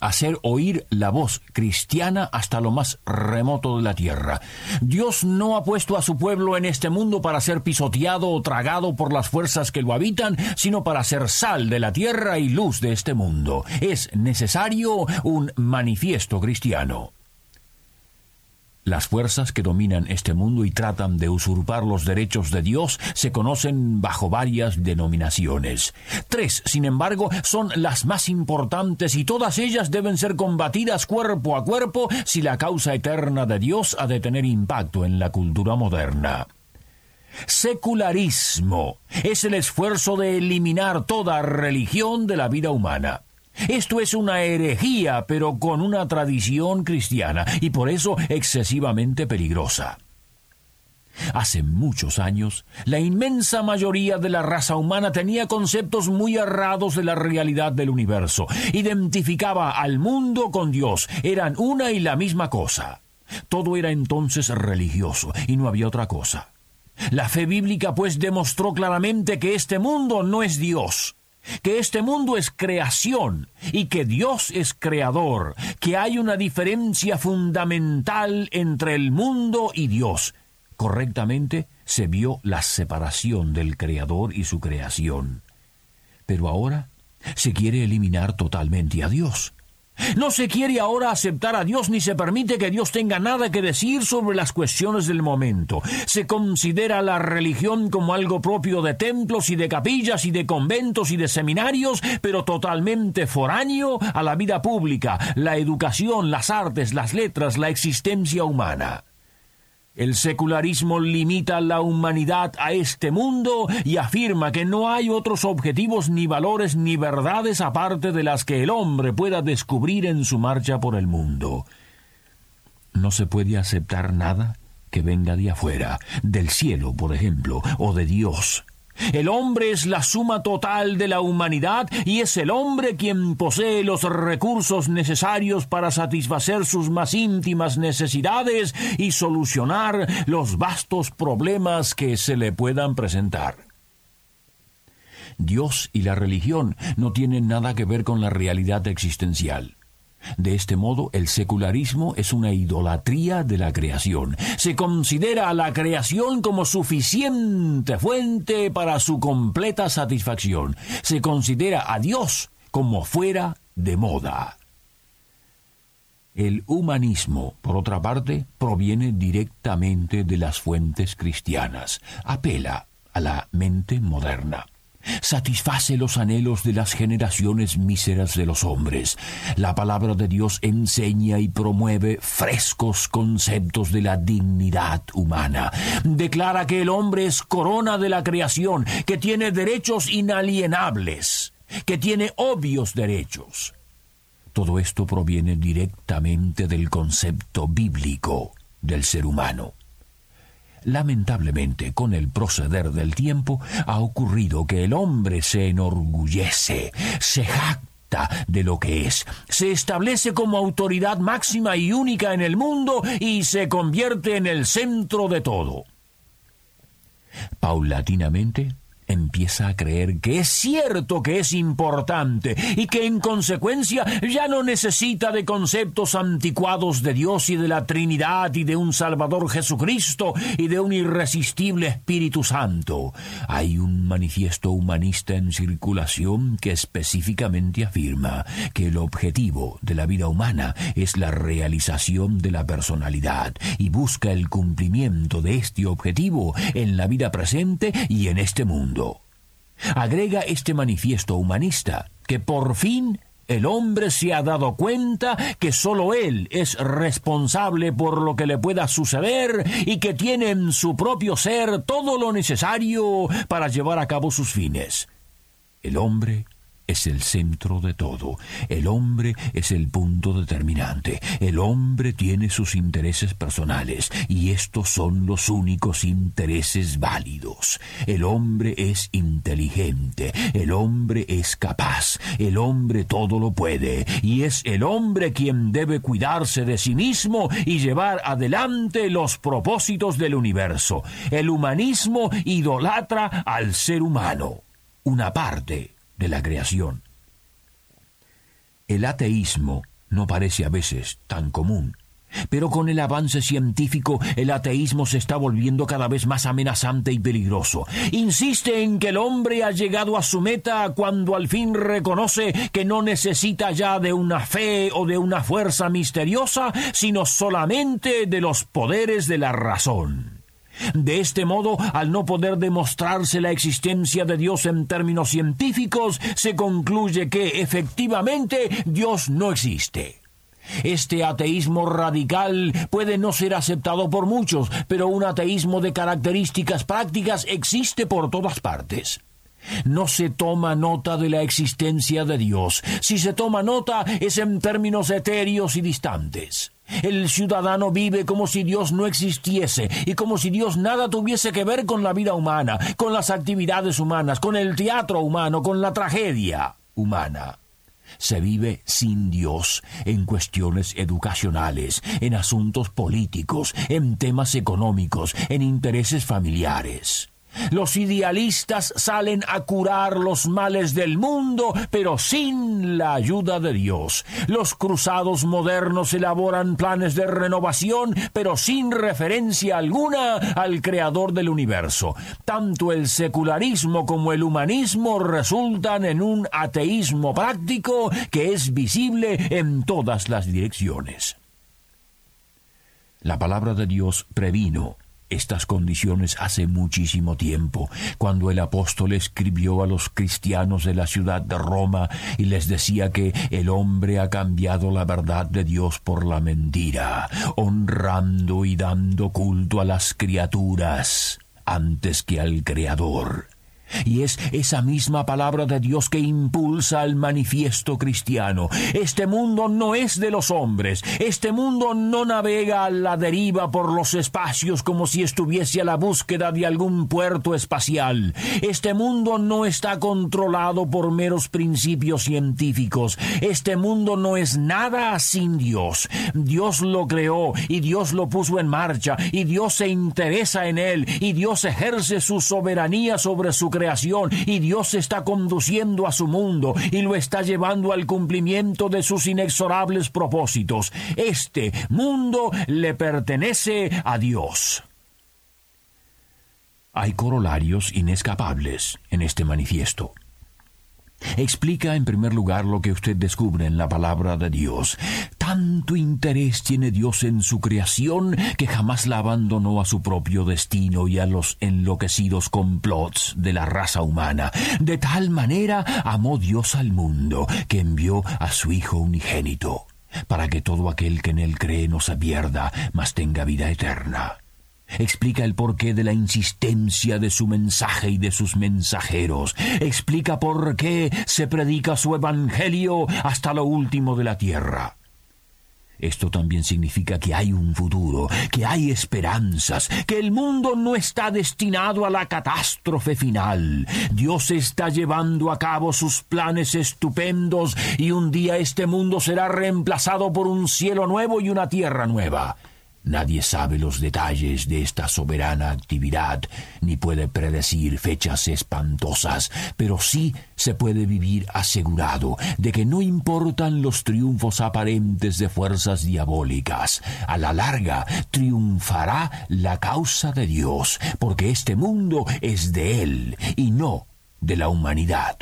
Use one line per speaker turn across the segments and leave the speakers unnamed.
hacer oír la voz cristiana hasta lo más remoto de la tierra. Dios no ha puesto a su pueblo en este mundo para ser pisoteado o tragado por las fuerzas que lo habitan, sino para ser sal de la tierra y luz de este mundo. Es necesario un manifiesto cristiano. Las fuerzas que dominan este mundo y tratan de usurpar los derechos de Dios se conocen bajo varias denominaciones. Tres, sin embargo, son las más importantes y todas ellas deben ser combatidas cuerpo a cuerpo si la causa eterna de Dios ha de tener impacto en la cultura moderna. Secularismo es el esfuerzo de eliminar toda religión de la vida humana. Esto es una herejía, pero con una tradición cristiana, y por eso excesivamente peligrosa. Hace muchos años, la inmensa mayoría de la raza humana tenía conceptos muy errados de la realidad del universo. Identificaba al mundo con Dios. Eran una y la misma cosa. Todo era entonces religioso y no había otra cosa. La fe bíblica pues demostró claramente que este mundo no es Dios que este mundo es creación y que Dios es creador, que hay una diferencia fundamental entre el mundo y Dios. Correctamente se vio la separación del creador y su creación. Pero ahora se quiere eliminar totalmente a Dios. No se quiere ahora aceptar a Dios ni se permite que Dios tenga nada que decir sobre las cuestiones del momento. Se considera la religión como algo propio de templos y de capillas y de conventos y de seminarios, pero totalmente foráneo a la vida pública, la educación, las artes, las letras, la existencia humana. El secularismo limita la humanidad a este mundo y afirma que no hay otros objetivos ni valores ni verdades aparte de las que el hombre pueda descubrir en su marcha por el mundo. No se puede aceptar nada que venga de afuera, del cielo, por ejemplo, o de Dios. El hombre es la suma total de la humanidad y es el hombre quien posee los recursos necesarios para satisfacer sus más íntimas necesidades y solucionar los vastos problemas que se le puedan presentar. Dios y la religión no tienen nada que ver con la realidad existencial. De este modo, el secularismo es una idolatría de la creación. Se considera a la creación como suficiente fuente para su completa satisfacción. Se considera a Dios como fuera de moda. El humanismo, por otra parte, proviene directamente de las fuentes cristianas. Apela a la mente moderna satisface los anhelos de las generaciones míseras de los hombres. La palabra de Dios enseña y promueve frescos conceptos de la dignidad humana. Declara que el hombre es corona de la creación, que tiene derechos inalienables, que tiene obvios derechos. Todo esto proviene directamente del concepto bíblico del ser humano. Lamentablemente, con el proceder del tiempo, ha ocurrido que el hombre se enorgullece, se jacta de lo que es, se establece como autoridad máxima y única en el mundo y se convierte en el centro de todo. Paulatinamente, empieza a creer que es cierto que es importante y que en consecuencia ya no necesita de conceptos anticuados de Dios y de la Trinidad y de un Salvador Jesucristo y de un irresistible Espíritu Santo. Hay un manifiesto humanista en circulación que específicamente afirma que el objetivo de la vida humana es la realización de la personalidad y busca el cumplimiento de este objetivo en la vida presente y en este mundo. Agrega este manifiesto humanista que por fin el hombre se ha dado cuenta que sólo él es responsable por lo que le pueda suceder y que tiene en su propio ser todo lo necesario para llevar a cabo sus fines. El hombre es el centro de todo. El hombre es el punto determinante. El hombre tiene sus intereses personales y estos son los únicos intereses válidos. El hombre es inteligente. El hombre es capaz. El hombre todo lo puede. Y es el hombre quien debe cuidarse de sí mismo y llevar adelante los propósitos del universo. El humanismo idolatra al ser humano. Una parte de la creación. El ateísmo no parece a veces tan común, pero con el avance científico el ateísmo se está volviendo cada vez más amenazante y peligroso. Insiste en que el hombre ha llegado a su meta cuando al fin reconoce que no necesita ya de una fe o de una fuerza misteriosa, sino solamente de los poderes de la razón. De este modo, al no poder demostrarse la existencia de Dios en términos científicos, se concluye que efectivamente Dios no existe. Este ateísmo radical puede no ser aceptado por muchos, pero un ateísmo de características prácticas existe por todas partes. No se toma nota de la existencia de Dios. Si se toma nota es en términos etéreos y distantes. El ciudadano vive como si Dios no existiese y como si Dios nada tuviese que ver con la vida humana, con las actividades humanas, con el teatro humano, con la tragedia humana. Se vive sin Dios en cuestiones educacionales, en asuntos políticos, en temas económicos, en intereses familiares. Los idealistas salen a curar los males del mundo, pero sin la ayuda de Dios. Los cruzados modernos elaboran planes de renovación, pero sin referencia alguna al creador del universo. Tanto el secularismo como el humanismo resultan en un ateísmo práctico que es visible en todas las direcciones. La palabra de Dios previno estas condiciones hace muchísimo tiempo, cuando el apóstol escribió a los cristianos de la ciudad de Roma y les decía que el hombre ha cambiado la verdad de Dios por la mentira, honrando y dando culto a las criaturas antes que al Creador. Y es esa misma palabra de Dios que impulsa al manifiesto cristiano. Este mundo no es de los hombres. Este mundo no navega a la deriva por los espacios como si estuviese a la búsqueda de algún puerto espacial. Este mundo no está controlado por meros principios científicos. Este mundo no es nada sin Dios. Dios lo creó y Dios lo puso en marcha y Dios se interesa en él y Dios ejerce su soberanía sobre su y Dios está conduciendo a su mundo y lo está llevando al cumplimiento de sus inexorables propósitos. Este mundo le pertenece a Dios. Hay corolarios inescapables en este manifiesto. Explica en primer lugar lo que usted descubre en la palabra de Dios. Tanto interés tiene Dios en su creación que jamás la abandonó a su propio destino y a los enloquecidos complots de la raza humana. De tal manera amó Dios al mundo que envió a su Hijo unigénito, para que todo aquel que en él cree no se pierda, mas tenga vida eterna explica el porqué de la insistencia de su mensaje y de sus mensajeros, explica por qué se predica su evangelio hasta lo último de la tierra. Esto también significa que hay un futuro, que hay esperanzas, que el mundo no está destinado a la catástrofe final. Dios está llevando a cabo sus planes estupendos y un día este mundo será reemplazado por un cielo nuevo y una tierra nueva. Nadie sabe los detalles de esta soberana actividad, ni puede predecir fechas espantosas, pero sí se puede vivir asegurado de que no importan los triunfos aparentes de fuerzas diabólicas. A la larga triunfará la causa de Dios, porque este mundo es de Él y no de la humanidad.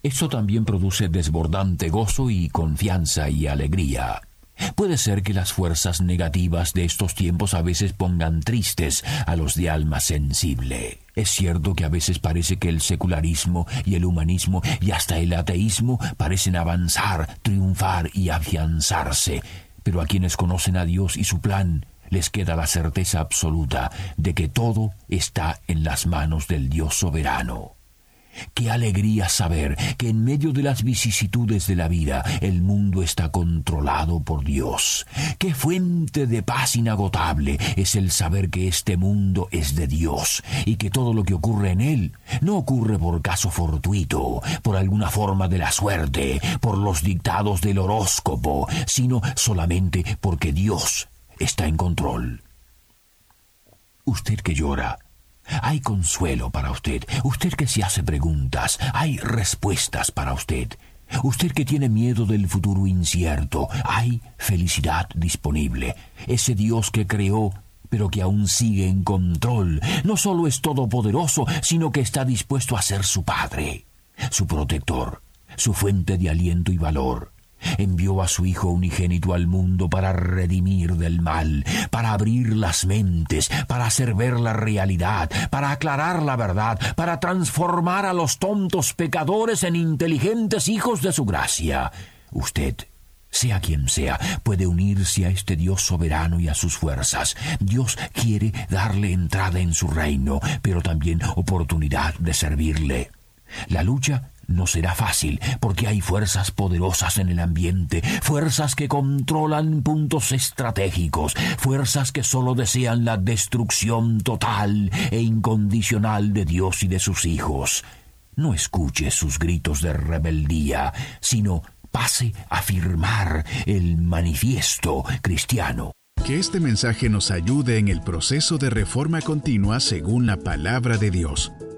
Eso también produce desbordante gozo y confianza y alegría. Puede ser que las fuerzas negativas de estos tiempos a veces pongan tristes a los de alma sensible. Es cierto que a veces parece que el secularismo y el humanismo y hasta el ateísmo parecen avanzar, triunfar y afianzarse, pero a quienes conocen a Dios y su plan les queda la certeza absoluta de que todo está en las manos del Dios soberano. Qué alegría saber que en medio de las vicisitudes de la vida el mundo está controlado por Dios. Qué fuente de paz inagotable es el saber que este mundo es de Dios y que todo lo que ocurre en él no ocurre por caso fortuito, por alguna forma de la suerte, por los dictados del horóscopo, sino solamente porque Dios está en control. Usted que llora, hay consuelo para usted. Usted que se hace preguntas, hay respuestas para usted. Usted que tiene miedo del futuro incierto, hay felicidad disponible. Ese Dios que creó, pero que aún sigue en control, no solo es todopoderoso, sino que está dispuesto a ser su Padre, su protector, su fuente de aliento y valor envió a su Hijo unigénito al mundo para redimir del mal, para abrir las mentes, para hacer ver la realidad, para aclarar la verdad, para transformar a los tontos pecadores en inteligentes hijos de su gracia. Usted, sea quien sea, puede unirse a este Dios soberano y a sus fuerzas. Dios quiere darle entrada en su reino, pero también oportunidad de servirle. La lucha no será fácil, porque hay fuerzas poderosas en el ambiente, fuerzas que controlan puntos estratégicos, fuerzas que solo desean la destrucción total e incondicional de Dios y de sus hijos. No escuche sus gritos de rebeldía, sino pase a firmar el manifiesto cristiano.
Que este mensaje nos ayude en el proceso de reforma continua según la palabra de Dios.